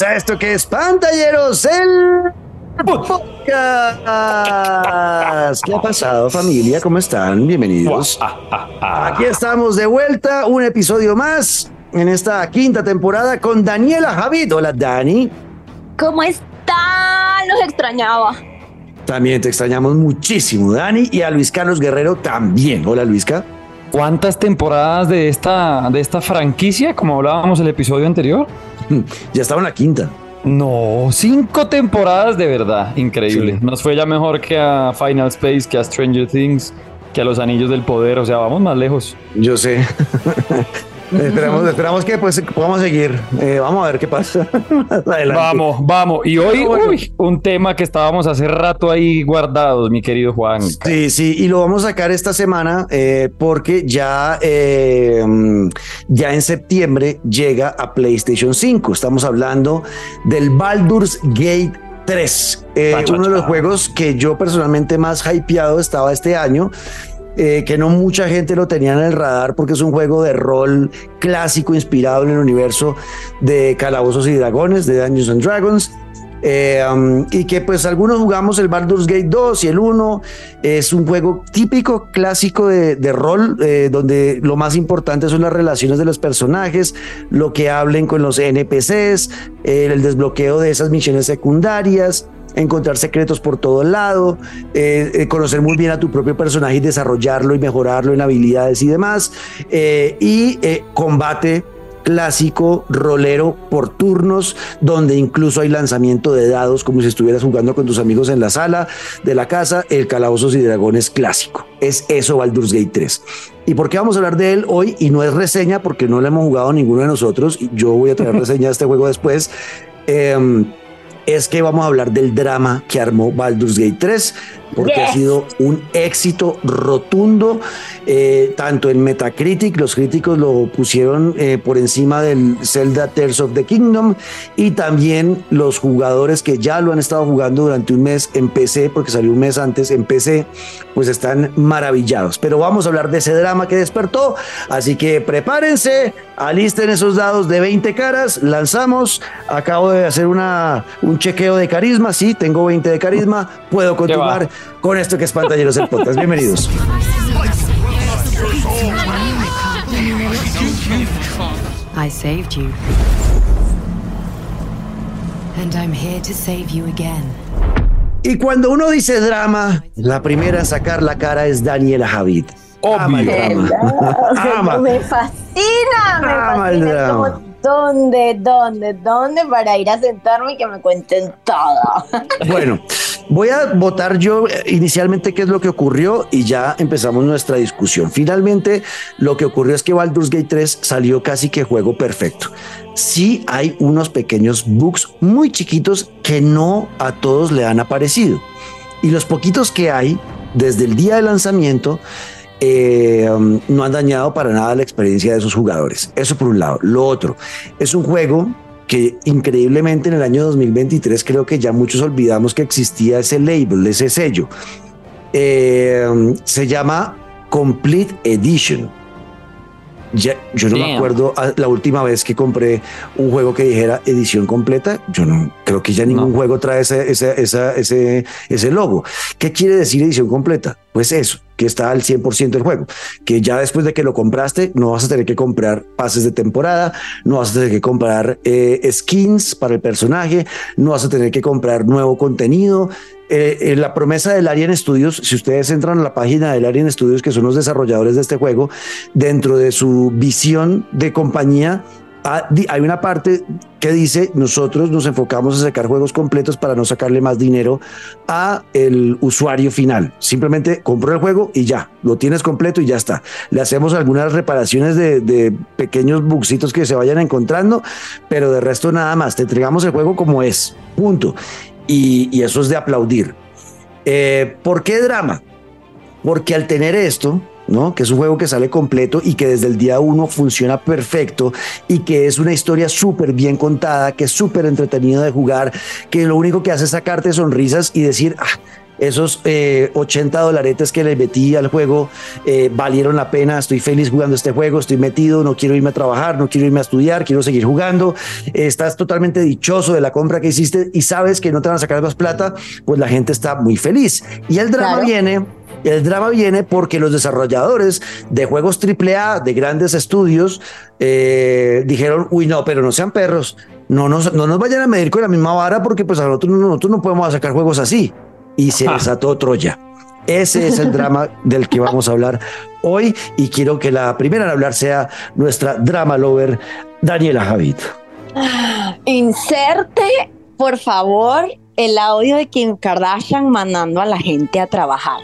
bienvenidos a esto que es Pantalleros, el podcast. ¿Qué ha pasado, familia? ¿Cómo están? Bienvenidos. Aquí estamos de vuelta, un episodio más en esta quinta temporada con Daniela Javid. Hola, Dani. ¿Cómo están? Los extrañaba. También te extrañamos muchísimo, Dani, y a Luis Carlos Guerrero también. Hola, Luisca. ¿Cuántas temporadas de esta, de esta franquicia, como hablábamos el episodio anterior? Ya estaba en la quinta. No, cinco temporadas de verdad. Increíble. Nos fue ya mejor que a Final Space, que a Stranger Things, que a Los Anillos del Poder. O sea, vamos más lejos. Yo sé. esperamos, esperamos que pues, podamos seguir. Eh, vamos a ver qué pasa. vamos, vamos. Y hoy, uy, un tema que estábamos hace rato ahí guardados, mi querido Juan. Sí, sí, y lo vamos a sacar esta semana eh, porque ya, eh, ya en septiembre llega a PlayStation 5. Estamos hablando del Baldur's Gate 3, uno de los juegos que yo personalmente más hypeado estaba este año eh, que no mucha gente lo tenía en el radar porque es un juego de rol clásico inspirado en el universo de Calabozos y Dragones, de Dungeons and Dragons. Eh, um, y que pues algunos jugamos el Baldur's Gate 2 y el 1 es un juego típico clásico de, rol eh, donde lo más importante son las relaciones de los personajes lo que hablen con los NPCs el desbloqueo de esas misiones secundarias encontrar secretos por todo lado, eh, conocer muy bien a tu propio personaje y desarrollarlo y mejorarlo en habilidades y demás, y combate clásico rolero por turnos, donde incluso hay lanzamiento de dados como si estuvieras jugando con tus amigos en la sala de la casa, el Calabozos y Dragones clásico. Es eso Baldur's Gate 3. ¿Y por qué vamos a hablar de él hoy? Y no es reseña porque no lo hemos jugado ninguno de nosotros. Yo voy a traer reseña de este juego después. Em, es que vamos a hablar del drama que armó Baldur's Gate 3, porque ha sido un éxito rotundo, eh, tanto en Metacritic, los críticos lo pusieron eh, por encima del Zelda Tears of the Kingdom, y también los jugadores que ya lo han estado jugando durante un mes en PC, porque salió un mes antes en PC, pues están maravillados. Pero vamos a hablar de ese drama que despertó, así que prepárense, alisten esos dados de 20 caras, lanzamos, acabo de hacer una, un chequeo de carisma, sí, tengo 20 de carisma, puedo continuar con esto que es Pantalleros el Podcast. Bienvenidos. I saved you. And I'm here to save you again. Y cuando uno dice drama, la primera a sacar la cara es Daniela Javid. Ama el drama. Me fascina, me Ama El drama. ¿Dónde, dónde, dónde para ir a sentarme y que me cuenten todo? Bueno, voy a votar yo eh, inicialmente qué es lo que ocurrió y ya empezamos nuestra discusión. Finalmente, lo que ocurrió es que Baldur's Gate 3 salió casi que juego perfecto. Sí hay unos pequeños bugs muy chiquitos que no a todos le han aparecido. Y los poquitos que hay desde el día de lanzamiento eh, um, no han dañado para nada la experiencia de sus jugadores. Eso por un lado. Lo otro, es un juego que increíblemente en el año 2023 creo que ya muchos olvidamos que existía ese label, ese sello. Eh, um, se llama Complete Edition. Ya, yo no me acuerdo la última vez que compré un juego que dijera edición completa. Yo no creo que ya ningún juego trae ese, ese, ese, ese logo. ¿Qué quiere decir edición completa? Pues eso, que está al 100% del juego, que ya después de que lo compraste no vas a tener que comprar pases de temporada, no vas a tener que comprar eh, skins para el personaje, no vas a tener que comprar nuevo contenido, eh, la promesa del Alien Studios, si ustedes entran a la página del Alien Studios, que son los desarrolladores de este juego, dentro de su visión de compañía, hay una parte que dice nosotros nos enfocamos a sacar juegos completos para no sacarle más dinero a el usuario final. Simplemente compro el juego y ya, lo tienes completo y ya está. Le hacemos algunas reparaciones de, pequeños bugsitos que se vayan encontrando, pero de resto nada más. Te entregamos el juego como es. Punto y, eso es de aplaudir. Eh, ¿Por qué drama? Porque al tener esto, ¿no? Que es un juego que sale completo y que desde el día uno funciona perfecto y que es una historia súper bien contada, que es súper entretenido de jugar, que lo único que hace es sacarte sonrisas y decir, ah, esos 80 eh, dolaretes que le metí al juego eh, valieron la pena, estoy feliz jugando este juego, estoy metido, no quiero irme a trabajar, no quiero irme a estudiar, quiero seguir jugando, estás totalmente dichoso de la compra que hiciste y sabes que no te van a sacar más plata, pues la gente está muy feliz. Y el drama viene el drama viene porque los desarrolladores de juegos AAA, de grandes estudios, eh, dijeron, uy, no, pero no sean perros, no nos, no nos vayan a medir con la misma vara porque pues a nosotros, nosotros no podemos sacar juegos así. Y se desató Troya. Ese es el drama del que vamos a hablar hoy y quiero que la primera en hablar sea nuestra drama lover, Daniela Javid. Inserte, por favor, el audio de Kim Kardashian mandando a la gente a trabajar.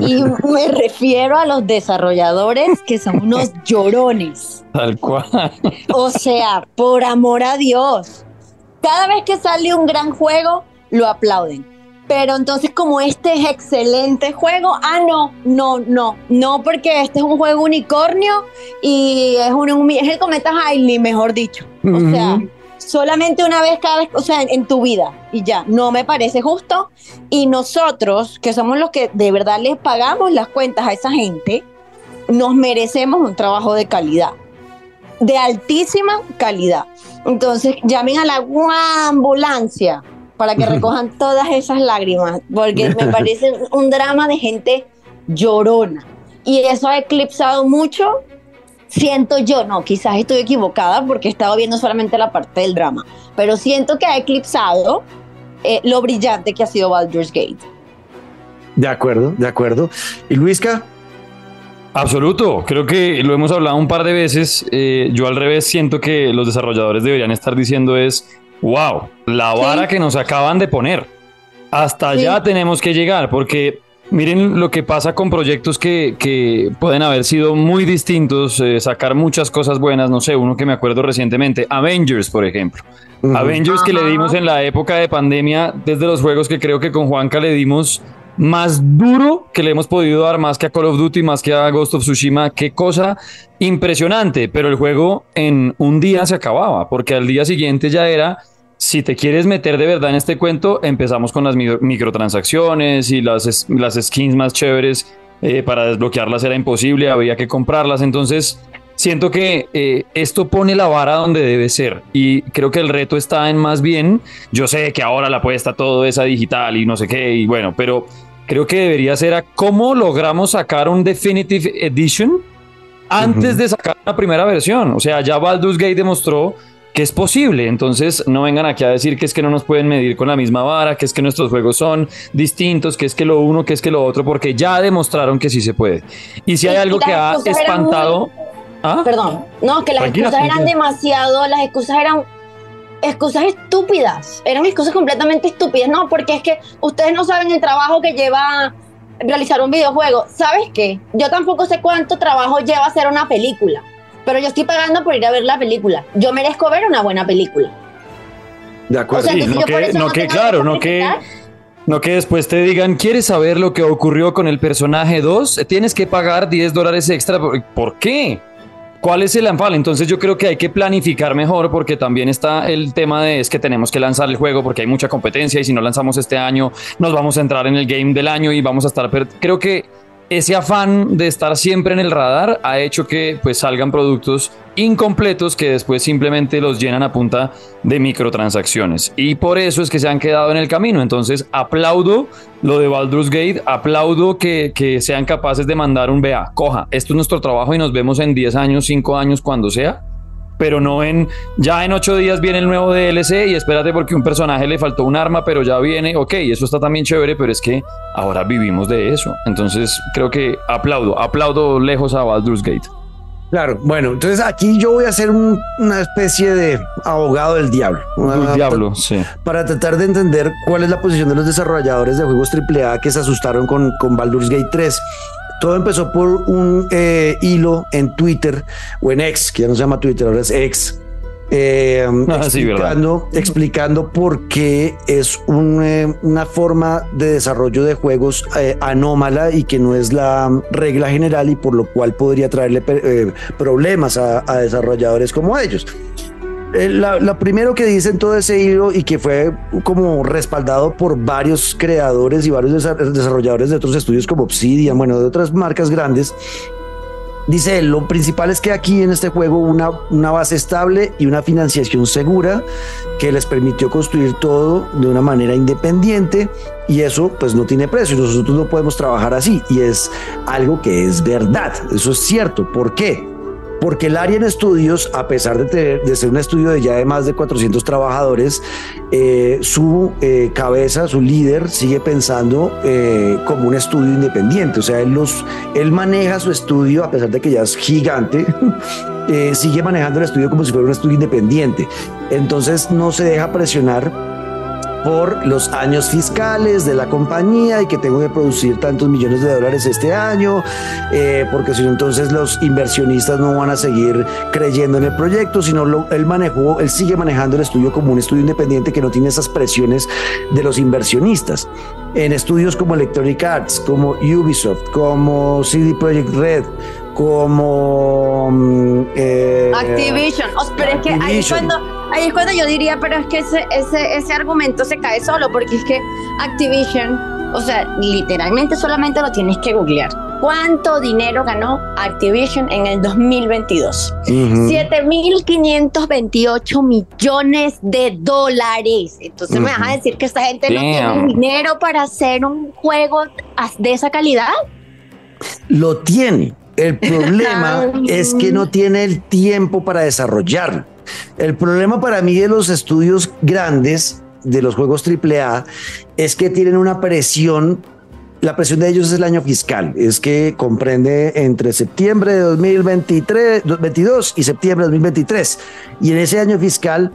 Y me refiero a los desarrolladores que son unos llorones. Tal cual. O sea, por amor a Dios. Cada vez que sale un gran juego, lo aplauden. Pero entonces como este es excelente juego, ah, no, no, no, no, porque este es un juego unicornio y es, un, es el cometa Hailey, mejor dicho. O sea, solamente una vez cada vez, o sea, en, tu vida y ya, no me parece justo. Y nosotros, que somos los que de verdad les pagamos las cuentas a esa gente, nos merecemos un trabajo de calidad, de altísima calidad. Entonces, llamen a la ambulancia para que recojan todas esas lágrimas, porque me parece un drama de gente llorona. Y eso ha eclipsado mucho siento yo, no, quizás estoy equivocada porque he estado viendo solamente la parte del drama, pero siento que ha eclipsado eh, lo brillante que ha sido Baldur's Gate. De acuerdo, de acuerdo. ¿Y Luisca? Absoluto, creo que lo hemos hablado un par de veces. Eh, yo al revés siento que los desarrolladores deberían estar diciendo es, wow, la vara que nos acaban de poner. Hasta allá tenemos que llegar porque Miren lo que pasa con proyectos que, pueden haber sido muy distintos, eh, sacar muchas cosas buenas, no sé, uno que me acuerdo recientemente, Avengers, por ejemplo. Avengers que le dimos en la época de pandemia, desde los juegos que creo que con Juanca le dimos más duro que le hemos podido dar, más que a Call of Duty, más que a Ghost of Tsushima, qué cosa impresionante, pero el juego en un día se acababa, porque al día siguiente ya era si te quieres meter de verdad en este cuento, empezamos con las microtransacciones y las, las skins más chéveres. Eh, para desbloquearlas era imposible, había que comprarlas. Entonces, siento que eh, esto pone la vara donde debe ser. Y creo que el reto está en más bien, yo sé que ahora la apuesta todo esa digital y no sé qué, y bueno, pero creo que debería ser a cómo logramos sacar un Definitive Edition antes de sacar la primera versión. O sea, ya Baldur's Gate demostró que es posible. Entonces no vengan aquí a decir que es que no nos pueden medir con la misma vara, que es que nuestros juegos son distintos, que es que lo uno, que es que lo otro, porque ya demostraron que sí se puede. Y si hay algo que ha espantado... ¿Ah? Perdón, no, que las excusas eran demasiado, las excusas eran excusas estúpidas, eran excusas completamente estúpidas, no, porque es que ustedes no saben el trabajo que lleva realizar un videojuego. ¿Sabes qué? Yo tampoco sé cuánto trabajo lleva hacer una película pero yo estoy pagando por ir a ver la película. Yo merezco ver una buena película. De acuerdo. no, que, no, que, claro, no que, no que después te digan, ¿quieres saber lo que ocurrió con el personaje 2? Tienes que pagar 10 dólares extra. ¿Por qué? ¿Cuál es el anfal? Entonces yo creo que hay que planificar mejor porque también está el tema de es que tenemos que lanzar el juego porque hay mucha competencia y si no lanzamos este año nos vamos a entrar en el game del año y vamos a estar... Creo que ese afán de estar siempre en el radar ha hecho que pues salgan productos incompletos que después simplemente los llenan a punta de microtransacciones. Y por eso es que se han quedado en el camino. Entonces aplaudo lo de Baldur's Gate aplaudo que, que sean capaces de mandar un vea coja esto es nuestro trabajo y nos vemos en 10 años 5 años cuando sea pero no en ya en ocho días viene el nuevo DLC y espérate porque un personaje le faltó un arma, pero ya viene, ok, eso está también chévere, pero es que ahora vivimos de eso. Entonces creo que aplaudo, aplaudo lejos a Baldur's Gate. Claro, bueno, entonces aquí yo voy a ser una especie de abogado del diablo. Un diablo, sí. Para tratar de entender cuál es la posición de los desarrolladores de juegos AAA que se asustaron con, con Baldur's Gate 3. Todo empezó por un eh, hilo en Twitter o en X, que ya no se llama Twitter, ahora es X. Eh, ah, explicando, explicando por qué es eh, una forma de desarrollo de juegos anómala y que no es la regla general y por lo cual podría traerle problemas a, desarrolladores como ellos. Lo primero que dice todo ese hilo y que fue como respaldado por varios creadores y varios desarrolladores de otros estudios como Obsidian, bueno, de otras marcas grandes, Dice lo principal es que aquí en este juego una, una base estable y una financiación segura que les permitió construir todo de una manera independiente y eso pues no tiene precio. Nosotros no podemos trabajar así y es algo que es verdad. Eso es cierto. ¿Por qué? Porque el área en estudios, a pesar de, de, ser un estudio de ya de más de 400 trabajadores, eh, su eh, cabeza, su líder, sigue pensando eh, como un estudio independiente. O sea, él, los, él maneja su estudio, a pesar de que ya es gigante, sigue manejando el estudio como si fuera un estudio independiente. Entonces no se deja presionar por los años fiscales de la compañía y que tengo que producir tantos millones de dólares este año, eh, porque si no, entonces los inversionistas no van a seguir creyendo en el proyecto, sino lo, él manejó, él sigue manejando el estudio como un estudio independiente que no tiene esas presiones de los inversionistas. En estudios como Electronic Arts, como Ubisoft, como CD Projekt Red, como mm, eh, Activision. pero es que ahí es, cuando, ahí es cuando yo diría, pero es que ese, ese, ese argumento se cae solo, porque es que Activision, o sea, literalmente solamente lo tienes que googlear. ¿Cuánto dinero ganó Activision en el 2022? 7.528 millones de dólares. Entonces me vas a decir que esta gente no tiene dinero para hacer un juego de esa calidad. Lo tiene, el problema es que no tiene el tiempo para desarrollarlo. El problema para mí de los estudios grandes, de los juegos AAA, es que tienen una presión la presión de ellos es el año fiscal, es que comprende entre septiembre de 2023, 2022 y septiembre de 2023. Y en ese año fiscal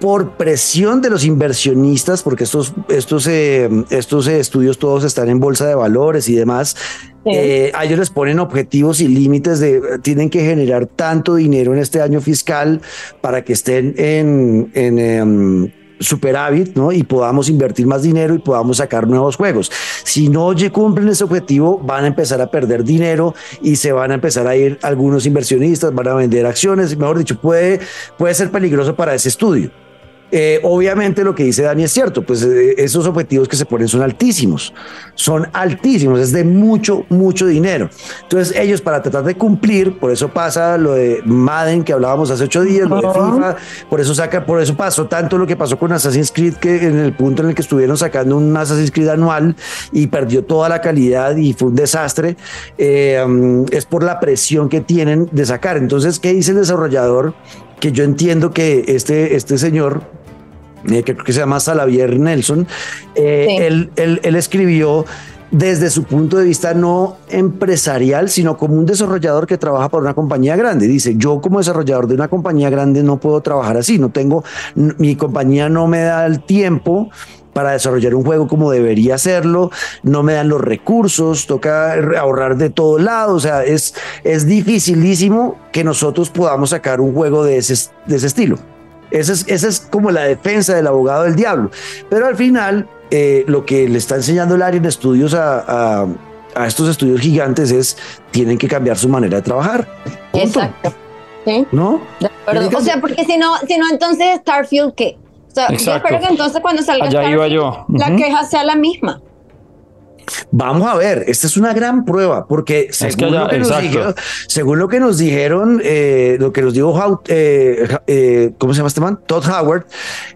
por presión de los inversionistas, porque estos, estos, eh, estos estudios todos están en bolsa de valores y demás, eh, a ellos les ponen objetivos y límites de tienen que generar tanto dinero en este año fiscal para que estén en, en em, superávit, ¿no? Y podamos invertir más dinero y podamos sacar nuevos juegos. Si no cumplen ese objetivo, van a empezar a perder dinero y se van a empezar a ir algunos inversionistas, van a vender acciones, mejor dicho, puede, puede ser peligroso para ese estudio. Eh, obviamente lo que dice Dani es cierto, pues eh, esos objetivos que se ponen son altísimos, son altísimos, es de mucho, mucho dinero. Entonces ellos para tratar de cumplir, por eso pasa lo de Madden que hablábamos hace ocho días, lo de FIFA, por eso saca, por eso pasó tanto lo que pasó con Assassin's Creed, que en el punto en el que estuvieron sacando un Assassin's Creed anual y perdió toda la calidad y fue un desastre, eh, es por la presión que tienen de sacar. Entonces, ¿qué dice el desarrollador? Que yo entiendo que este, este señor que creo que se llama Salavier Nelson, eh, él, él, escribió desde su punto de vista no empresarial, sino como un desarrollador que trabaja para una compañía grande. Dice, yo como desarrollador de una compañía grande no puedo trabajar así, no tengo, mi compañía no me da el tiempo para desarrollar un juego como debería hacerlo, no me dan los recursos, toca ahorrar de todo lado, o sea, es, es dificilísimo que nosotros podamos sacar un juego de ese, de ese estilo. Esa es, como la defensa del abogado del diablo. Pero al final, eh, lo que le está enseñando el área en estudios a, estos estudios gigantes es tienen que cambiar su manera de trabajar. Exacto. ¿No? O sea, porque si no, si no, entonces Starfield, ¿qué? O sea, yo espero que entonces cuando salga Starfield, la queja sea la misma. Vamos a ver, esta es una gran prueba, porque según, lo, que nos dijeron, según lo que nos dijeron, eh, lo que nos dijo, eh, eh, ¿cómo se llama este man? Todd Howard,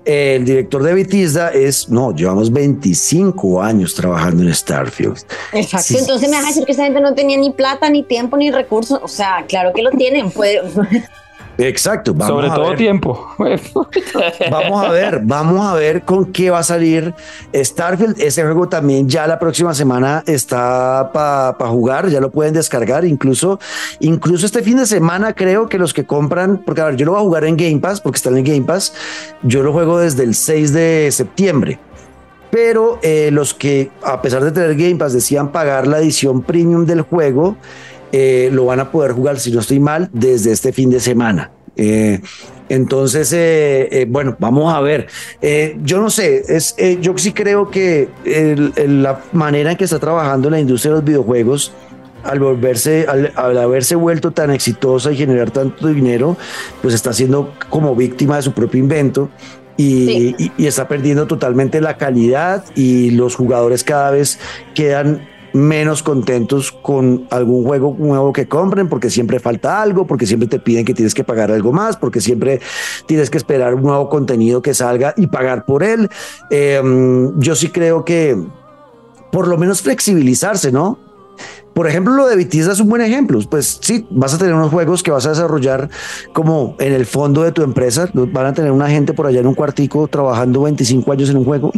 el director de Bethesda, es, no, llevamos 25 años trabajando en Starfield. Exacto, entonces me vas a decir que esa gente no tenía ni plata, ni tiempo, ni recursos, o sea, claro que lo tienen, puede... Exacto. Vamos Sobre todo tiempo. vamos a ver, vamos a ver con qué va a salir Starfield. Ese juego también ya la próxima semana está para jugar, ya lo pueden descargar. Incluso, incluso este fin de semana creo que los que compran, porque a ver, yo lo voy a jugar en Game Pass, porque está en Game Pass, yo lo juego desde el 6 de septiembre. Pero eh, los que, a pesar de tener Game Pass, decían pagar la edición premium del juego, eh, lo van a poder jugar, si no estoy mal, desde este fin de semana. Eh, entonces, eh, bueno, vamos a ver. yo no sé, es, yo sí creo que la manera en que está trabajando la industria de los videojuegos al volverse, al, haberse vuelto tan exitosa y generar tanto dinero, pues está siendo como víctima de su propio invento. Y, y, está perdiendo totalmente la calidad y los jugadores cada vez quedan menos contentos con algún juego nuevo que compren porque siempre falta algo, porque siempre te piden que tienes que pagar algo más, porque siempre tienes que esperar un nuevo contenido que salga y pagar por él. Em, yo sí creo que por lo menos flexibilizarse, ¿no? Por ejemplo, lo de Bethesda es un buen ejemplo. Pues sí, vas a tener unos juegos que vas a desarrollar como en el fondo de tu empresa. Van a tener una gente por allá en un cuartico trabajando 25 años en un juego.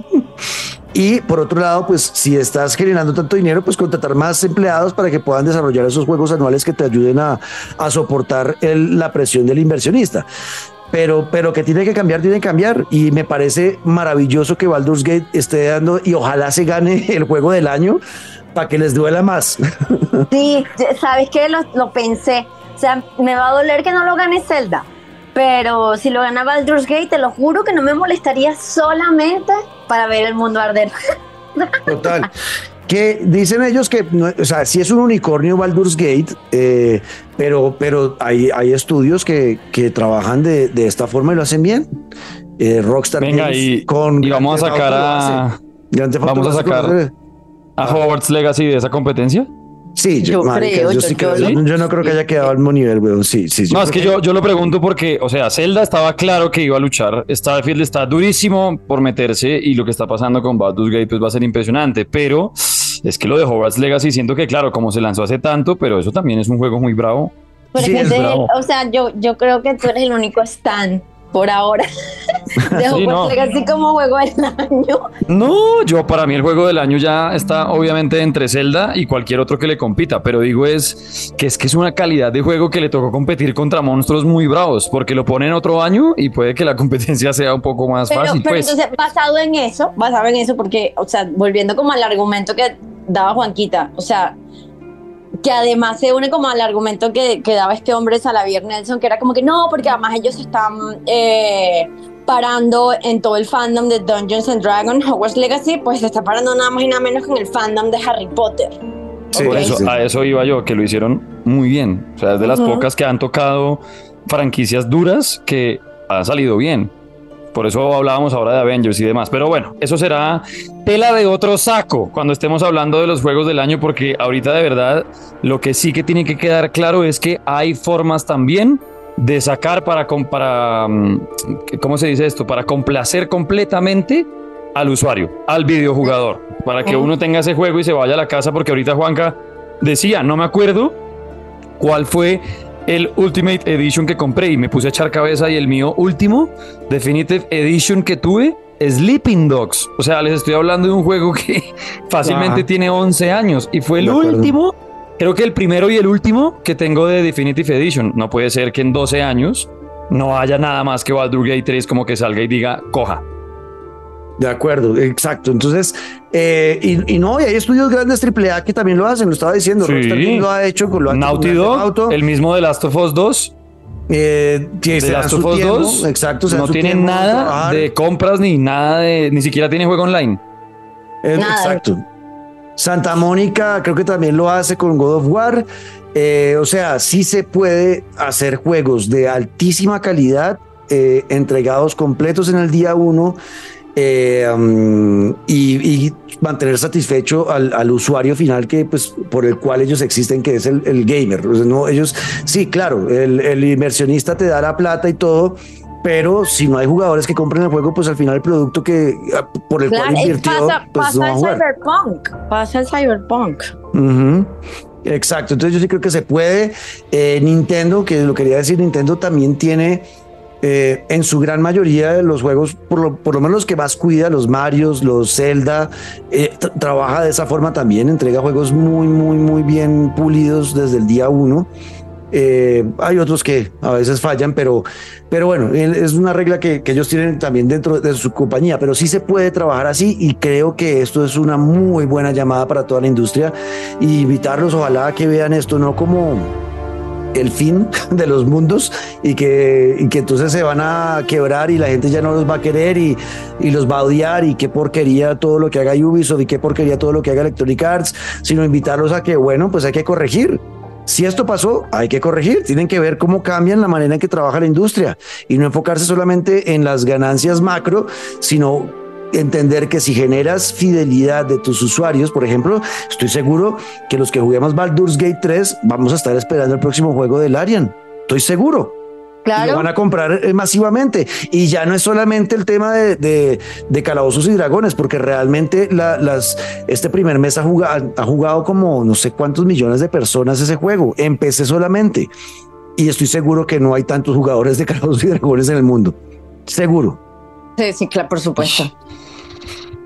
Y por otro lado, pues si estás generando tanto dinero, pues contratar más empleados para que puedan desarrollar esos juegos anuales que te ayuden a, soportar la presión del inversionista. Pero, pero que tiene que cambiar, tiene que cambiar. Y me parece maravilloso que Baldur's Gate esté dando y ojalá se gane el juego del año para que les duela más. Sí, sabes que lo pensé. O sea, me va a doler que no lo gane Zelda. Pero si lo gana Baldur's Gate, te lo juro que no me molestaría solamente para ver el mundo arder. Total. Que dicen ellos que, o sea, sí es un unicornio Baldur's Gate, eh, pero, pero hay, hay estudios que, que trabajan de, de, esta forma y lo hacen bien. Eh, Rockstar Venga, y, con y vamos a sacar a. Vamos a sacar a Hogwarts Legacy de esa competencia. Sí, yo, creo, yo, sí creo, yo, no creo que haya quedado al mismo nivel, weón. Sí, sí, No, es que, yo, yo lo pregunto porque, o sea, Zelda estaba claro que iba a luchar. Starfield está durísimo por meterse y lo que está pasando con Baldur's Gate pues va a ser impresionante. Pero es que lo de Hogwarts Legacy siento que, claro, como se lanzó hace tanto, pero eso también es un juego muy bravo. sí, es bravo. O sea, yo, yo creo que tú eres el único stand por ahora. de así como juego del año. No, yo para mí el juego del año ya está obviamente entre Zelda y cualquier otro que le compita, pero digo es que es que es una calidad de juego que le tocó competir contra monstruos muy bravos, porque lo ponen otro año y puede que la competencia sea un poco más fácil. Pero pues. entonces, basado en eso, basado en eso, porque, o sea, volviendo como al argumento que daba Juanquita, o sea, que además se une como al argumento que, que daba este hombre Salavier Nelson, que era como que no, porque además ellos están eh, parando en todo el fandom de Dungeons and Dragons, Hogwarts Legacy, pues se está parando nada más y nada menos que en el fandom de Harry Potter. Sí, eso, a eso iba yo, que lo hicieron muy bien. O sea, es de las pocas que han tocado franquicias duras que han salido bien. Por eso hablábamos ahora de Avengers y demás. Pero bueno, eso será tela de otro saco cuando estemos hablando de los juegos del año, porque ahorita de verdad lo que sí que tiene que quedar claro es que hay formas también de sacar para, para mm, ¿cómo se dice esto? Para complacer completamente al usuario, al videojugador, para que uno tenga ese juego y se vaya a la casa, porque ahorita Juanca decía, no me acuerdo cuál fue el Ultimate Edition que compré y me puse a echar cabeza y el mío último Definitive Edition que tuve Sleeping Dogs. O sea, les estoy hablando de un juego que fácilmente tiene 11 años y fue el último, creo que el primero y el último que tengo de Definitive Edition. No puede ser que en 12 años no haya nada más que Baldur's Gate 3 como que salga y diga, coja. De acuerdo, exacto. Entonces, eh, y, no, y hay estudios grandes AAA que también lo hacen, lo estaba diciendo. Sí. lo ha hecho con lo Naughty Dog, el mismo de Last of Us 2. Eh, de Last of Us 2, exacto, no tiene nada de compras ni nada de, ni siquiera tiene juego online. Eh, exacto. Santa Mónica creo que también lo hace con God of War. Eh, o sea, sí se puede hacer juegos de altísima calidad entregados completos en el día uno eh, um, y, mantener satisfecho al, usuario final que pues por el cual ellos existen que es el, gamer. No ellos sí claro el, inversionista te da la plata y todo pero si no hay jugadores que compren el juego pues al final el producto que ah, por el cual invirtió pasa, pues pasa el cyberpunk pasa el cyberpunk. Exacto, entonces yo sí creo que se puede. Eh, Nintendo, que lo quería decir, Nintendo también tiene eh, en su gran mayoría de los juegos, por lo, por lo menos los que más cuida, los Marios, los Zelda, eh, trabaja de esa forma también, entrega juegos muy, muy, muy bien pulidos desde el día uno. Eh, hay otros que a veces fallan, pero, pero bueno, es una regla que, que, ellos tienen también dentro de su compañía, pero sí se puede trabajar así y creo que esto es una muy buena llamada para toda la industria y invitarlos, ojalá que vean esto no como el fin de los mundos y que, que entonces se van a quebrar y la gente ya no los va a querer y, y, los va a odiar y qué porquería todo lo que haga Ubisoft y qué porquería todo lo que haga Electronic Arts, sino invitarlos a que, bueno, pues hay que corregir. Si esto pasó, hay que corregir. Tienen que ver cómo cambian la manera en que trabaja la industria y no enfocarse solamente en las ganancias macro, sino entender que si generas fidelidad de tus usuarios, por ejemplo, estoy seguro que los que juguemos Baldur's Gate 3 vamos a estar esperando el próximo juego del Arian. Estoy seguro. Claro. lo van a comprar eh, masivamente. Y ya no es solamente el tema de, de, calabozos y dragones, porque realmente las, este primer mes ha jugado, ha jugado como no sé cuántos millones de personas ese juego. Empecé solamente. Y estoy seguro que no hay tantos jugadores de calabozos y dragones en el mundo. Seguro. Sí, sí, claro, por supuesto.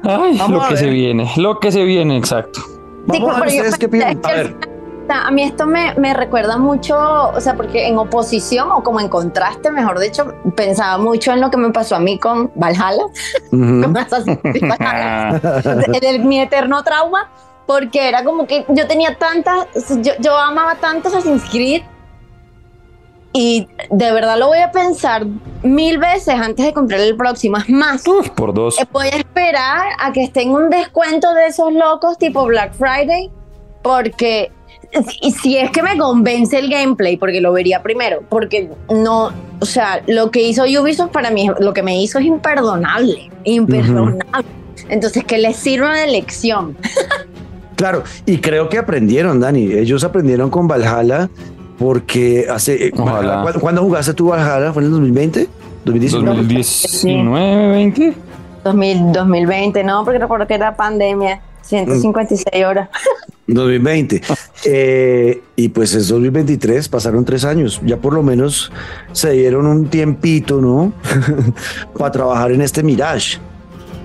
Ay, lo que se viene, lo que se viene, exacto. Vamos a ver ustedes qué piensan. A ver. A mí esto me, me, recuerda mucho, o sea, porque en oposición o como en contraste, mejor dicho, pensaba mucho en lo que me pasó a mí con Valhalla, en mi eterno trauma, porque era como que yo tenía tantas, yo, yo amaba tanto Assassin's Creed y de verdad lo voy a pensar mil veces antes de comprar el próximo. Es más, por dos. Eh, voy a esperar a que esté en un descuento de esos locos tipo Black Friday, porque si, si es que me convence el gameplay, porque lo vería primero, porque no, o sea, lo que hizo Ubisoft para mí, lo que me hizo es imperdonable, imperdonable. Entonces, que les sirva de lección. Claro, y creo que aprendieron, Dani. Ellos aprendieron con Valhalla porque hace. Eh, ¿Cuándo jugaste tú Valhalla? ¿Fue en el 2020? ¿2019? 2019, 20. 2020, no, porque recuerdo que era pandemia. 156 horas. 2020. Eh, y pues es 2023, pasaron tres años. Ya por lo menos se dieron un tiempito, ¿no? Para trabajar en este Mirage.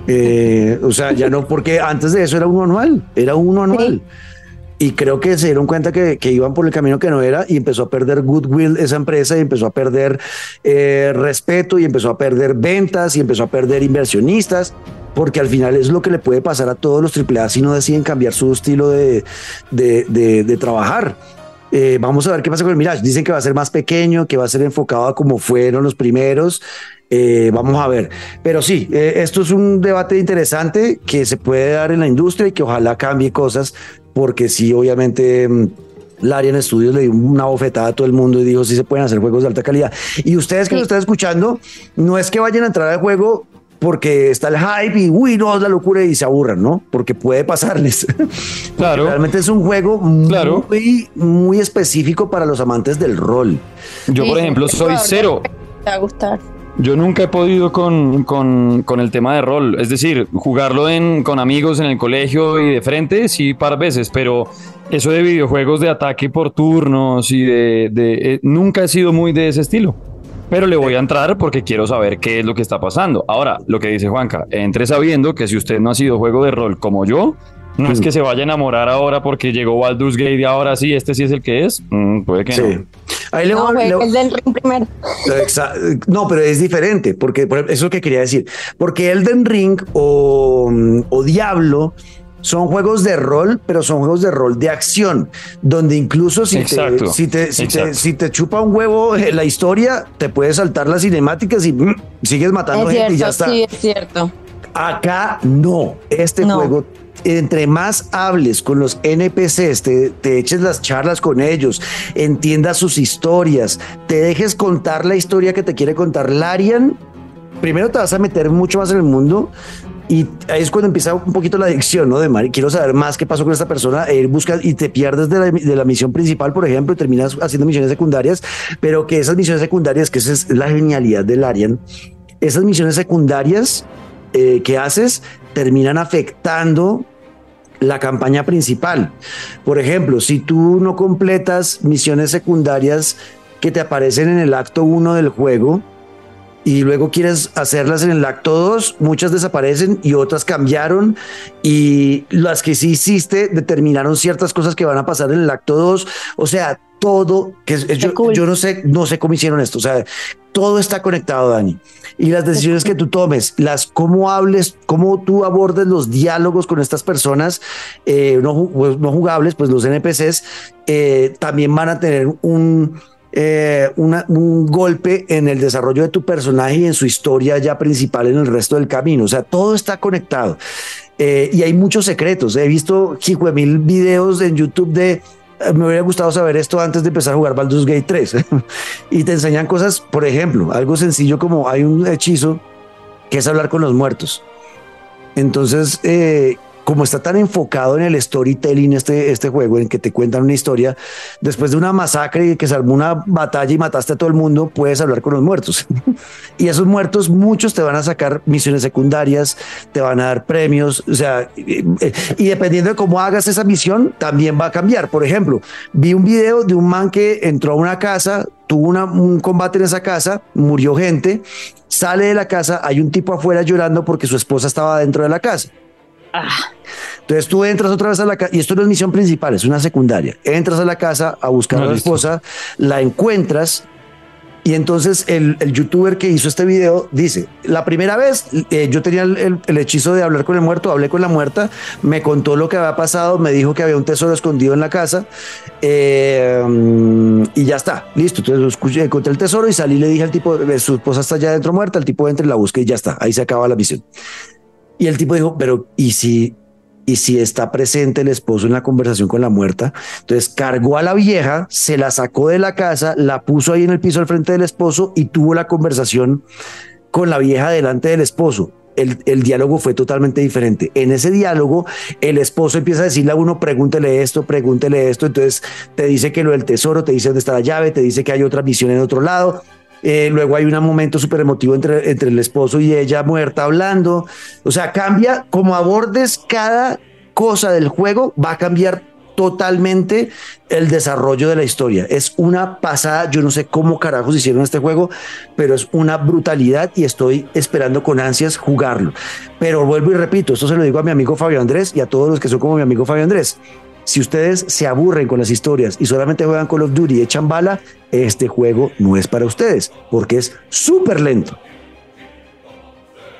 Eh, o sea, ya no, porque antes de eso era uno anual, era uno anual y creo que se dieron cuenta que, iban por el camino que no era y empezó a perder goodwill esa empresa y empezó a perder eh, respeto y empezó a perder ventas y empezó a perder inversionistas porque al final es lo que le puede pasar a todos los AAA si no deciden cambiar su estilo de, de, trabajar. Eh, vamos a ver qué pasa con el Mirage. Dicen que va a ser más pequeño, que va a ser enfocado a como fueron los primeros. Eh, vamos a ver. Pero sí, esto es un debate interesante que se puede dar en la industria y que ojalá cambie cosas porque sí, obviamente... Mm, Larian Studios le dio una bofetada a todo el mundo y dijo si se pueden hacer juegos de alta calidad. Y ustedes que lo están escuchando, no es que vayan a entrar al juego porque está el hype y uy, no, es la locura y se aburran, ¿no? Porque puede pasarles. Claro. realmente es un juego muy, muy específico para los amantes del rol. Yo, por ejemplo, soy cero. Te va a gustar. Yo nunca he podido con, con, con, el tema de rol, es decir, jugarlo en, con amigos en el colegio y de frente, sí, par veces, pero eso de videojuegos de ataque por turnos y de... eh, nunca he sido muy de ese estilo. Pero le voy a entrar porque quiero saber qué es lo que está pasando. Ahora, lo que dice Juanca, entre sabiendo que si usted no ha sido juego de rol como yo, no es mm. que se vaya a enamorar ahora porque llegó Baldur's Gate y ahora sí, este sí es el que es. Mm, puede que no. Ahí le, no, el del Ring primero. No, pero es diferente, porque eso es lo que quería decir. Porque Elden Ring o, o Diablo son juegos de rol, pero son juegos de rol de acción, donde incluso si, te, si, te, si, te, chupa un huevo la historia, te puedes saltar las cinemáticas y mm, sigues matando gente y ya está. Sí, es cierto. Acá no. Este juego entre más hables con los NPCs, te, te, eches las charlas con ellos, entiendas sus historias, te dejes contar la historia que te quiere contar Larian, primero te vas a meter mucho más en el mundo y ahí es cuando empieza un poquito la adicción, ¿no? De Mari, quiero saber más qué pasó con esta persona, e ir buscas y te pierdes de la, de la, misión principal, por ejemplo, y terminas haciendo misiones secundarias, pero que esas misiones secundarias, que esa es la genialidad de Larian, esas misiones secundarias eh, que haces terminan afectando la campaña principal. Por ejemplo, si tú no completas misiones secundarias que te aparecen en el acto 1 del juego y luego quieres hacerlas en el acto 2, muchas desaparecen y otras cambiaron y las que sí hiciste determinaron ciertas cosas que van a pasar en el acto 2. O sea, todo, que yo, yo, no sé, no sé cómo hicieron esto. O sea, todo está conectado, Dani. Y las decisiones que tú tomes, las cómo hables, cómo tú abordes los diálogos con estas personas eh, no, pues, no, jugables, pues los NPCs eh, también van a tener un, eh, un golpe en el desarrollo de tu personaje y en su historia ya principal en el resto del camino. O sea, todo está conectado. Y hay muchos secretos. He visto mil videos en YouTube de me hubiera gustado saber esto antes de empezar a jugar Baldur's Gate 3. y te enseñan cosas, por ejemplo, algo sencillo como hay un hechizo que es hablar con los muertos. Entonces, eh, como está tan enfocado en el storytelling este, este juego, en que te cuentan una historia, después de una masacre y que se armó una batalla y mataste a todo el mundo, puedes hablar con los muertos. y esos muertos, muchos te van a sacar misiones secundarias, te van a dar premios, o sea, y, dependiendo de cómo hagas esa misión, también va a cambiar. Por ejemplo, vi un video de un man que entró a una casa, tuvo un combate en esa casa, murió gente, sale de la casa, hay un tipo afuera llorando porque su esposa estaba dentro de la casa. Ah. Entonces tú entras otra vez a la casa, y esto no es misión principal, es una secundaria. Entras a la casa a buscar a la esposa, la encuentras, y entonces el, youtuber que hizo este video dice, la primera vez eh, yo tenía el, hechizo de hablar con el muerto, hablé con la muerta, me contó lo que había pasado, me dijo que había un tesoro escondido en la casa eh, y ya está, listo. Entonces encontré el tesoro y salí le dije al tipo, su esposa está ya dentro muerta, el tipo entra y la busca y ya está, ahí se acaba la misión. Y el tipo dijo, pero ¿y si, y si está presente el esposo en la conversación con la muerta? Entonces cargó a la vieja, se la sacó de la casa, la puso ahí en el piso al frente del esposo y tuvo la conversación con la vieja delante del esposo. El, diálogo fue totalmente diferente. En ese diálogo, el esposo empieza a decirle a uno, pregúntele esto, pregúntele esto. Entonces te dice que lo del tesoro, te dice dónde está la llave, te dice que hay otra misión en otro lado. Eh, luego hay un momento súper emotivo entre, entre el esposo y ella muerta hablando. O sea, cambia como abordes cada cosa del juego, va a cambiar totalmente el desarrollo de la historia. Es una pasada, yo no sé cómo carajos hicieron este juego, pero es una brutalidad y estoy esperando con ansias jugarlo. Pero vuelvo y repito, esto se lo digo a mi amigo Fabio Andrés y a todos los que son como mi amigo Fabio Andrés. Si ustedes se aburren con las historias y solamente juegan Call of Duty y echan bala, este juego no es para ustedes porque es súper lento.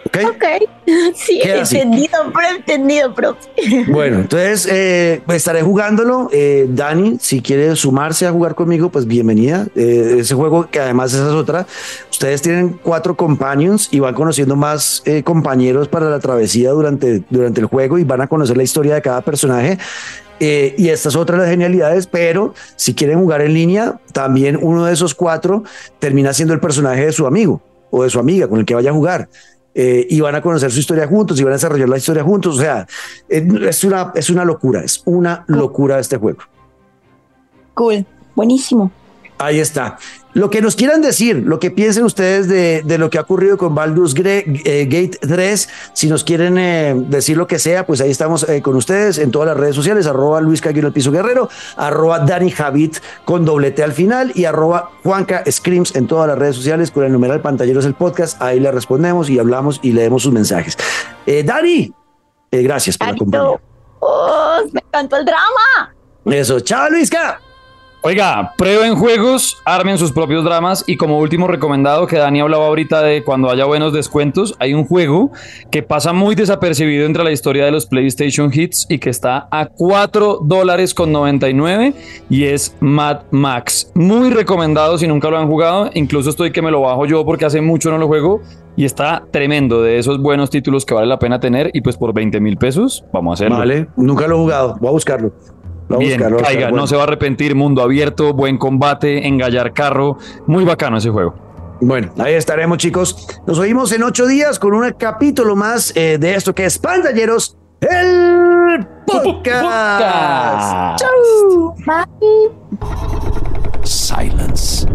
¿Ok? Ok, sí, entendido, entendido, profe. Bueno, entonces eh, estaré jugándolo. Eh, Dani, si quiere sumarse a jugar conmigo, pues bienvenida. Eh, ese juego, que además esa es otra, ustedes tienen cuatro companions y van conociendo más compañeros para la travesía durante, durante el juego y van a conocer la historia de cada personaje. Eh, y esta es otra de las genialidades, pero si quieren jugar en línea, también uno de esos cuatro termina siendo el personaje de su amigo o de su amiga con el que vaya a jugar. Eh, y van a conocer su historia juntos y van a desarrollar la historia juntos. O sea, es una, es una locura, es una locura este juego. Cool, buenísimo. Ahí está. Lo que nos quieran decir, lo que piensen ustedes de, de lo que ha ocurrido con Baldur's eh, Gate 3, si nos quieren eh, decir lo que sea, pues ahí estamos eh, con ustedes en todas las redes sociales, arroba Luis Caguino el Piso Guerrero, arroba Dani Javit con doblete al final y arroba Juanca Screams en todas las redes sociales con el numeral Pantalleros el podcast, ahí le respondemos y hablamos y leemos sus mensajes. Dani, gracias por acompañarnos. Oh, me encantó el drama. Eso, chao Luisca. Oiga, prueben juegos, armen sus propios dramas y como último recomendado que Dani hablaba ahorita de cuando haya buenos descuentos, hay un juego que pasa muy desapercibido entre la historia de los PlayStation Hits y que está a 4 dólares con 99 y es Mad Max. Muy recomendado si nunca lo han jugado, incluso estoy que me lo bajo yo porque hace mucho no lo juego y está tremendo de esos buenos títulos que vale la pena tener y pues por 20 mil pesos vamos a hacerlo. Vale, nunca lo he jugado, voy a buscarlo. Bien, caiga, no se va a arrepentir, mundo abierto, buen combate, engallar carro, muy bacano ese juego. Bueno, ahí estaremos chicos. Nos oímos en ocho días con un capítulo más eh, de esto que es Pantalleros, el podcast. Chau. Silence.